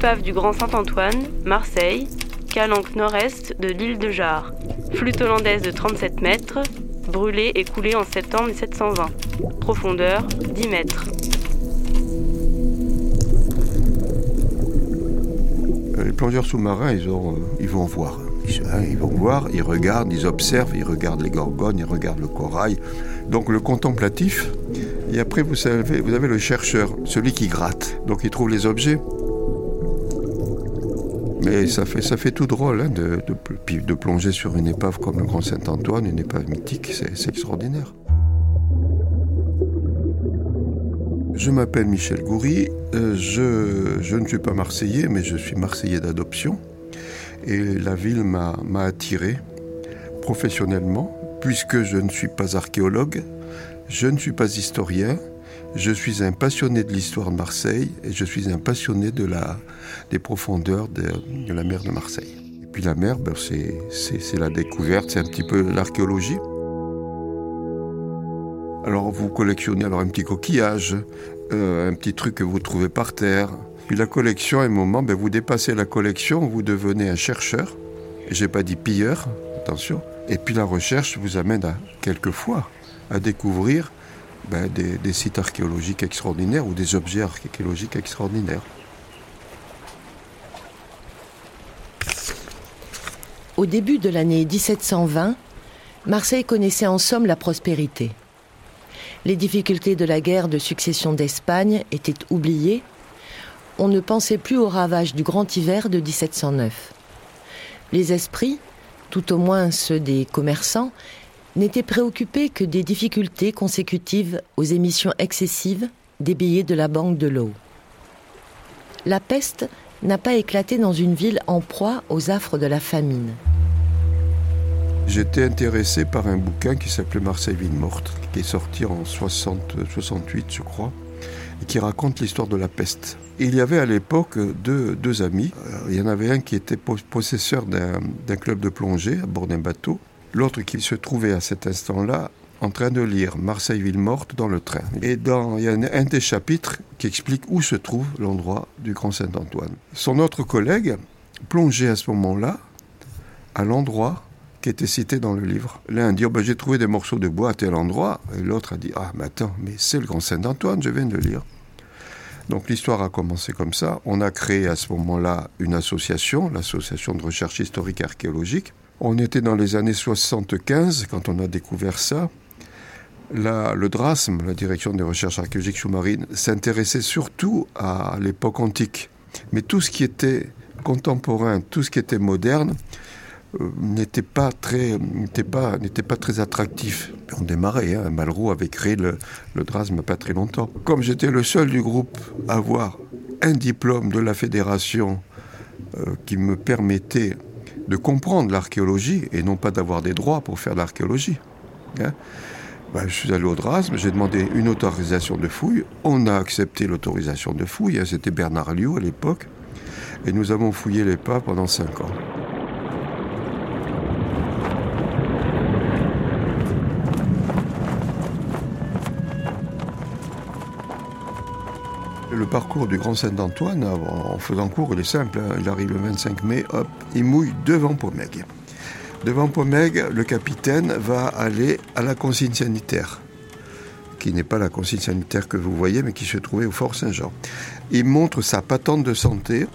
Épave du Grand Saint-Antoine, Marseille, calanque nord-est de l'île de Jarre. Flûte hollandaise de 37 mètres, brûlée et coulée en septembre 1720. Profondeur 10 mètres. Les plongeurs sous-marins, ils, euh, ils vont voir. Hein, ils vont voir, ils regardent, ils observent, ils regardent les gorgones, ils regardent le corail. Donc le contemplatif. Et après, vous savez, vous avez le chercheur, celui qui gratte. Donc il trouve les objets. Mais ça fait, ça fait tout drôle hein, de, de, plonger sur une épave comme le Grand Saint-Antoine, une épave mythique, c'est extraordinaire. Je m'appelle Michel Goury, euh, je, je, ne suis pas marseillais, mais je suis marseillais d'adoption. Et la ville m'a attiré professionnellement, puisque je ne suis pas archéologue, je ne suis pas historien, je suis un passionné de l'histoire de Marseille et je suis un passionné de la, des profondeurs de, la mer de Marseille. Et puis la mer, ben c'est la découverte, c'est un petit peu l'archéologie. Alors vous collectionnez alors un petit coquillage, euh, un petit truc que vous trouvez par terre. Puis la collection, à un moment, ben vous dépassez la collection, vous devenez un chercheur. J'ai pas dit pilleur, attention. Et puis la recherche vous amène à quelquefois à découvrir ben, des, sites archéologiques extraordinaires ou des objets archéologiques extraordinaires. Au début de l'année 1720, Marseille connaissait en somme la prospérité. Les difficultés de la guerre de succession d'Espagne étaient oubliées. On ne pensait plus aux ravages du grand hiver de 1709. Les esprits, tout au moins ceux des commerçants, n'était préoccupé que des difficultés consécutives aux émissions excessives des billets de la Banque de l'eau. La peste n'a pas éclaté dans une ville en proie aux affres de la famine. J'étais intéressé par un bouquin qui s'appelait Marseille ville morte, qui est sorti en 60, 68 je crois, et qui raconte l'histoire de la peste. il y avait à l'époque deux, deux amis. Euh, il y en avait un qui était possesseur d'un club de plongée à bord d'un bateau, L'autre qui se trouvait à cet instant-là en train de lire Marseille ville morte dans le train. Et dans, il y a un, des chapitres qui explique où se trouve l'endroit du Grand Saint-Antoine. Son autre collègue plongeait à ce moment-là à l'endroit qui était cité dans le livre. L'un dit oh ben, J'ai trouvé des morceaux de bois à tel endroit. Et l'autre a dit Ah, mais attends, mais c'est le Grand Saint-Antoine, je viens de le lire. Donc l'histoire a commencé comme ça. On a créé à ce moment-là une association, l'association de recherche historique archéologique, on était dans les années 75 quand on a découvert ça. le DRASM, la Direction des recherches archéologiques sous-marines, s'intéressait surtout à l'époque antique. Mais tout ce qui était contemporain, tout ce qui était moderne, n'était pas très n'était pas n'était pas très attractif. On démarrait, hein. Malraux avait créé le, le DRASM il n'y a pas très longtemps. Comme j'étais le seul du groupe à avoir un diplôme de la fédération euh, qui me permettait de comprendre l'archéologie et non pas d'avoir des droits pour faire de l'archéologie. Hein. Ben, je suis allé au DRASM, j'ai demandé une autorisation de fouille. On a accepté l'autorisation de fouille. Hein. C'était Bernard Liu à l'époque. Et nous avons fouillé les pas pendant cinq ans. Le parcours du Grand Saint-Antoine, en faisant court, il est simple. Hein. Il arrive le 25 mai, hop, il mouille devant Pomègue. Devant Pomègue, le capitaine va aller à la consigne sanitaire, qui n'est pas la consigne sanitaire que vous voyez, mais qui se trouvait au Fort Saint-Jean. Il montre sa patente de santé,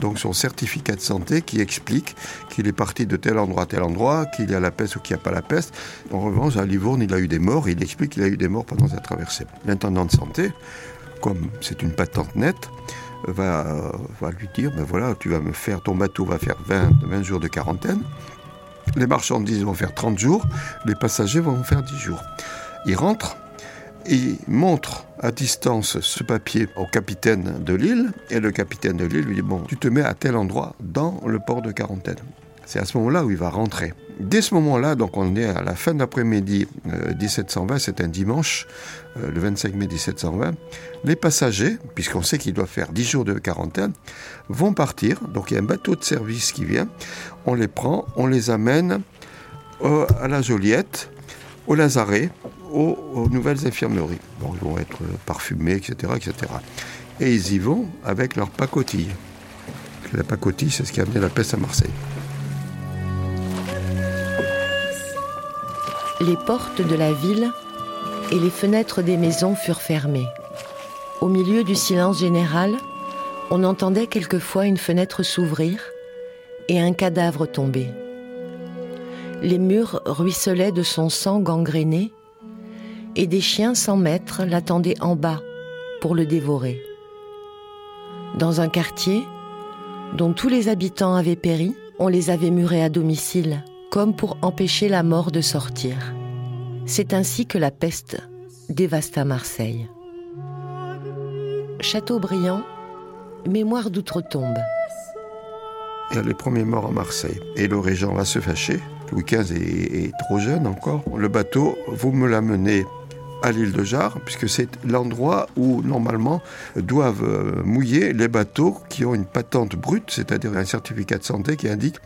donc son certificat de santé qui explique qu'il est parti de tel endroit à tel endroit, qu'il y a la peste ou qu'il n'y a pas la peste. En revanche, à Livourne, il a eu des morts, il explique qu'il a eu des morts pendant sa traversée. L'intendant de santé, comme c'est une patente nette, va, va lui dire, ben voilà, tu vas me faire, ton bateau va faire 20, 20 jours de quarantaine, les marchandises vont faire 30 jours, les passagers vont faire 10 jours. Il rentre, Il montre à distance ce papier au capitaine de l'île et le capitaine de l'île lui dit bon, tu te mets à tel endroit dans le port de quarantaine. C'est à ce moment-là où il va rentrer. Dès ce moment-là, donc on est à la fin d'après-midi 1720, c'est un dimanche, le 25 mai 1720, les passagers, puisqu'on sait qu'ils doivent faire 10 jours de quarantaine, vont partir. Donc il y a un bateau de service qui vient, on les prend, on les amène à la Joliette, au Lazaret, aux, nouvelles infirmeries. Bon, ils vont être parfumés, etc., etc. Et ils y vont avec leur pacotille. La pacotille, c'est ce qui a amené la peste à Marseille. Les portes de la ville et les fenêtres des maisons furent fermées. Au milieu du silence général, on entendait quelquefois une fenêtre s'ouvrir et un cadavre tomber. Les murs ruisselaient de son sang gangréné et des chiens sans maître l'attendaient en bas pour le dévorer. Dans un quartier dont tous les habitants avaient péri, on les avait murés à domicile, comme pour empêcher la mort de sortir. C'est ainsi que la peste dévasta Marseille. Châteaubriand, mémoire d'outre-tombe. Il y a les premiers morts à Marseille. Et le régent va se fâcher. Louis XV est, est trop jeune encore. Le bateau, vous me l'amenez à l'île de Jarre, puisque c'est l'endroit où normalement doivent euh, mouiller les bateaux qui ont une patente brute, c'est-à-dire un certificat de santé qui indique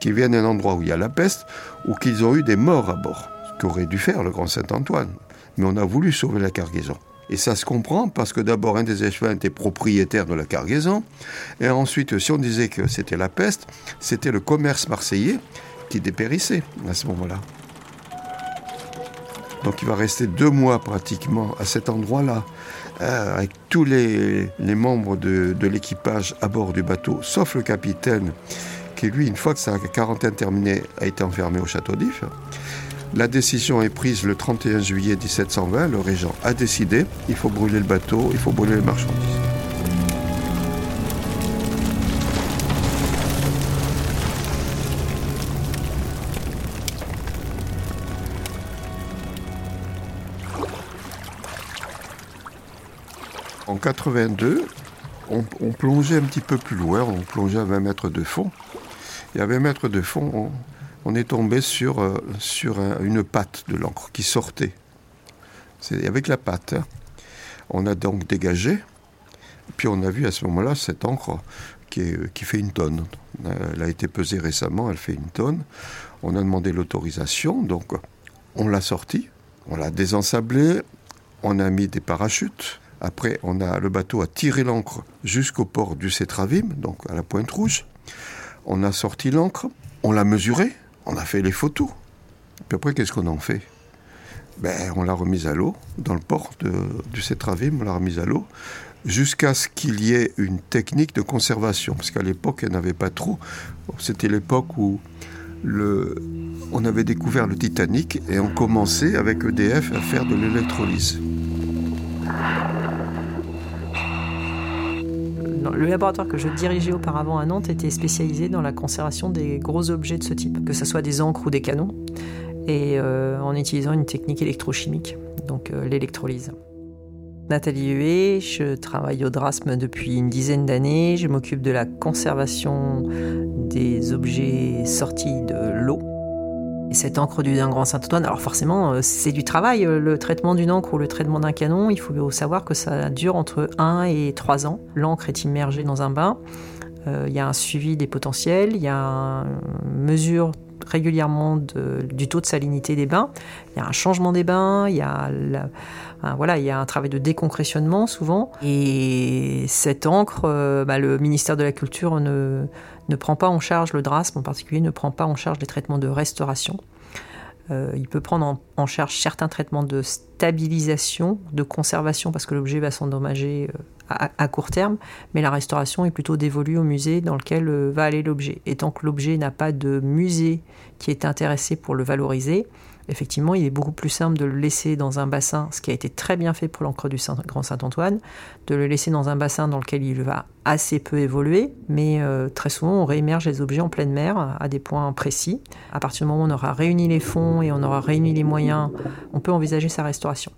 qu'ils viennent d'un endroit où il y a la peste ou qu'ils ont eu des morts à bord, ce qu'aurait dû faire le Grand Saint-Antoine. Mais on a voulu sauver la cargaison. Et ça se comprend parce que d'abord un des échevins était propriétaire de la cargaison, et ensuite si on disait que c'était la peste, c'était le commerce marseillais qui dépérissait à ce moment-là. Donc il va rester deux mois pratiquement à cet endroit-là, euh, avec tous les, membres de, l'équipage à bord du bateau, sauf le capitaine, qui lui, une fois que sa quarantaine terminée, a été enfermé au château d'If. La décision est prise le 31 juillet 1720. Le régent a décidé il faut brûler le bateau, il faut brûler les marchandises. En 82, on, plongeait un petit peu plus loin, on plongeait à 20 mètres de fond. Et à 20 mètres de fond, on, est tombé sur, euh, une patte de l'encre qui sortait. Avec la patte. Hein. On a donc dégagé, puis on a vu à ce moment-là cette encre qui, fait une tonne. Elle a été pesée récemment, elle fait une tonne. On a demandé l'autorisation, donc on l'a sortie, on l'a désensablée, on a mis des parachutes, après, on a le bateau a tiré l'ancre jusqu'au port du Cétravim, donc à la Pointe Rouge. On a sorti l'ancre, on l'a mesuré, on a fait les photos. Puis après, qu'est-ce qu'on en fait? Ben, On l'a remise à l'eau, dans le port du Cétravim, on l'a remise à l'eau, jusqu'à ce qu'il y ait une technique de conservation. Parce qu'à l'époque, il n'y avait pas trop. C'était l'époque où on avait découvert le Titanic et on commençait avec EDF à faire de l'électrolyse. Le laboratoire que je dirigeais auparavant à Nantes était spécialisé dans la conservation des gros objets de ce type, que ce soit des encres ou des canons, et euh, en utilisant une technique électrochimique, donc euh, l'électrolyse. Nathalie Huet, je travaille au Drasme depuis une dizaine d'années, je m'occupe de la conservation des objets sortis de l'eau et cette encre du d'un grand Saint-Antoine, alors forcément, euh, c'est du travail. Euh, le traitement d'une encre ou le traitement d'un canon, il faut savoir que ça dure entre 1 et 3 ans. L'encre est immergée dans un bain. Euh, il y a un suivi des potentiels, il y a une mesure régulièrement du taux de salinité des bains. Il y a un changement des bains, il y a, voilà, il y a un travail de déconcressionnement souvent. Et cette encre, bah, le ministère de la Culture ne, ne prend pas en charge, le DRASM en particulier, ne prend pas en charge les traitements de restauration. Euh, il peut prendre en, charge certains traitements de stabilisation, de conservation, parce que l'objet va s'endommager euh, à, court terme, mais la restauration est plutôt dévolue au musée dans lequel euh, va aller l'objet. Et tant que l'objet n'a pas de musée qui est intéressé pour le valoriser, effectivement, il est beaucoup plus simple de le laisser dans un bassin, ce qui a été très bien fait pour l'encre du Grand Saint-Antoine, de le laisser dans un bassin dans lequel il va assez peu évoluer, mais euh, très souvent on réémerge les objets en pleine mer à des points précis. À partir du moment où on aura réuni les fonds et on aura réuni les moyens, on peut envisager sa restauration.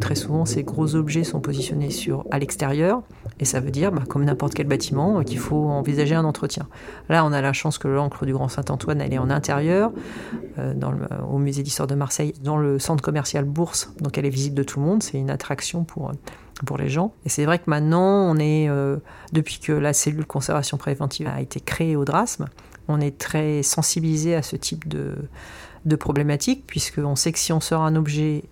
très souvent ces gros objets sont positionnés sur, à l'extérieur, et ça veut dire, bah, comme n'importe quel bâtiment, qu'il faut envisager un entretien. Là, on a la chance que l'encre du Grand Saint-Antoine, elle est en intérieur, euh, au musée d'histoire de Marseille, dans le centre commercial Bourse, donc elle est visible de tout le monde, c'est une attraction pour, pour les gens. Et c'est vrai que maintenant, on est, euh, depuis que la cellule conservation préventive a été créée au DRASM, on est très sensibilisé à ce type de, de problématique, puisqu'on sait que si on sort un objet,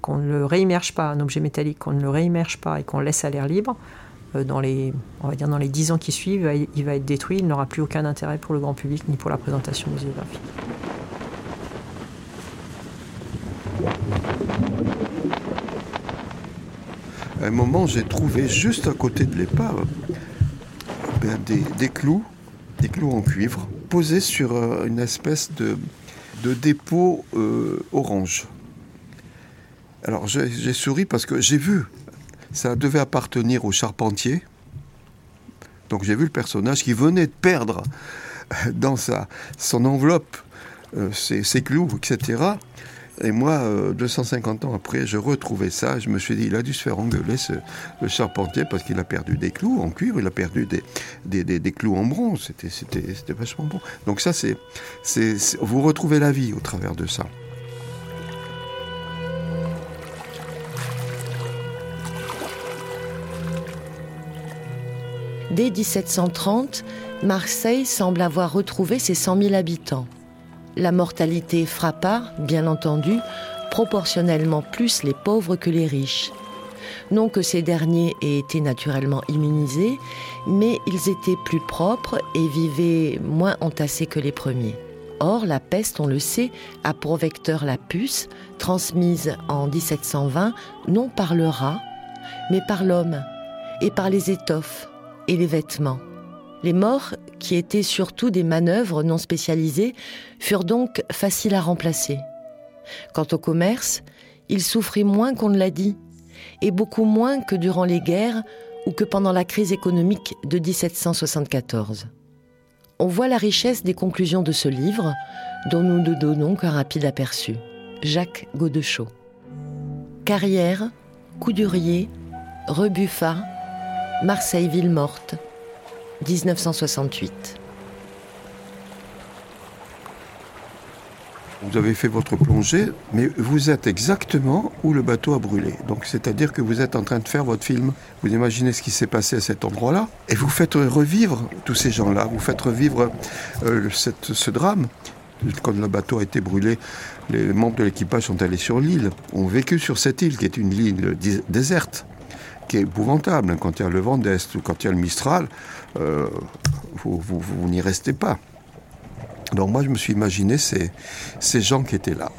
qu'on ne le réimmerge pas, un objet métallique, qu'on ne le réimmerge pas et qu'on laisse à l'air libre, euh, dans les, on va dire dans les 10 ans qui suivent, il va être détruit, il n'aura plus aucun intérêt pour le grand public ni pour la présentation muséographique. À un moment, j'ai trouvé juste à côté de l'épave ben, des, clous, des clous en cuivre, posés sur euh, une espèce de, de dépôt euh, orange. Alors j'ai souri parce que j'ai vu, ça devait appartenir au charpentier. Donc j'ai vu le personnage qui venait de perdre dans sa, son enveloppe euh, ses, clous, etc. Et moi, 250 euh, ans après, je retrouvais ça. Je me suis dit, il a dû se faire engueuler, ce, charpentier, parce qu'il a perdu des clous en cuivre, il a perdu des, des, clous en bronze. C'était vachement bon. Donc ça, c'est, vous retrouvez la vie au travers de ça. Dès 1730, Marseille semble avoir retrouvé ses 100 000 habitants. La mortalité frappa, bien entendu, proportionnellement plus les pauvres que les riches. Non que ces derniers aient été naturellement immunisés, mais ils étaient plus propres et vivaient moins entassés que les premiers. Or, la peste, on le sait, a pour vecteur la puce, transmise en 1720 non par le rat, mais par l'homme, et par les étoffes et les vêtements. Les morts, qui étaient surtout des manœuvres non spécialisées, furent donc faciles à remplacer. Quant au commerce, il souffrit moins qu'on ne l'a dit, et beaucoup moins que durant les guerres ou que pendant la crise économique de 1774. On voit la richesse des conclusions de ce livre, dont nous ne donnons qu'un rapide aperçu. Jacques Godechaux. Carrière, Coudurier, Rebuffat, Marseille ville morte, 1968. Vous avez fait votre plongée, mais vous êtes exactement où le bateau a brûlé. Donc, c'est-à-dire que vous êtes en train de faire votre film. Vous imaginez ce qui s'est passé à cet endroit-là, et vous faites revivre tous ces gens-là. Vous faites revivre euh, ce drame. Quand le bateau a été brûlé, les membres de l'équipage sont allés sur l'île, ont vécu sur cette île qui est une île déserte qui est épouvantable. Quand il y a le vent d'Est ou quand il y a le Mistral, euh, vous, n'y restez pas. Donc moi, je me suis imaginé ces, ces gens qui étaient là.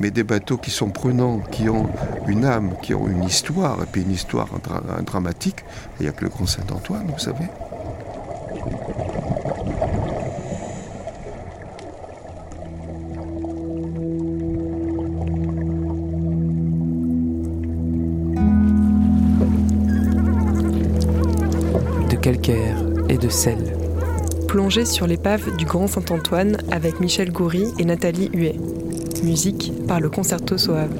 Mais des bateaux qui sont prenants, qui ont une âme, qui ont une histoire, et puis une histoire dramatique. Il n'y a que le Grand Saint-Antoine, vous savez. De sel. Plongée sur l'épave du Grand Saint-Antoine avec Michel Goury et Nathalie Huet. Musique par le Concerto Soave.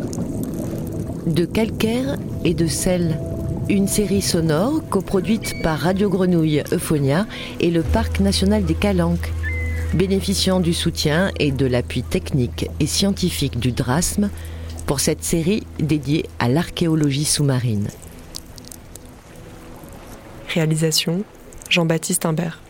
De calcaire et de sel. Une série sonore coproduite par Radio Grenouille Euphonia et le Parc national des Calanques, bénéficiant du soutien et de l'appui technique et scientifique du DRASM pour cette série dédiée à l'archéologie sous-marine. Réalisation Jean-Baptiste Imbert.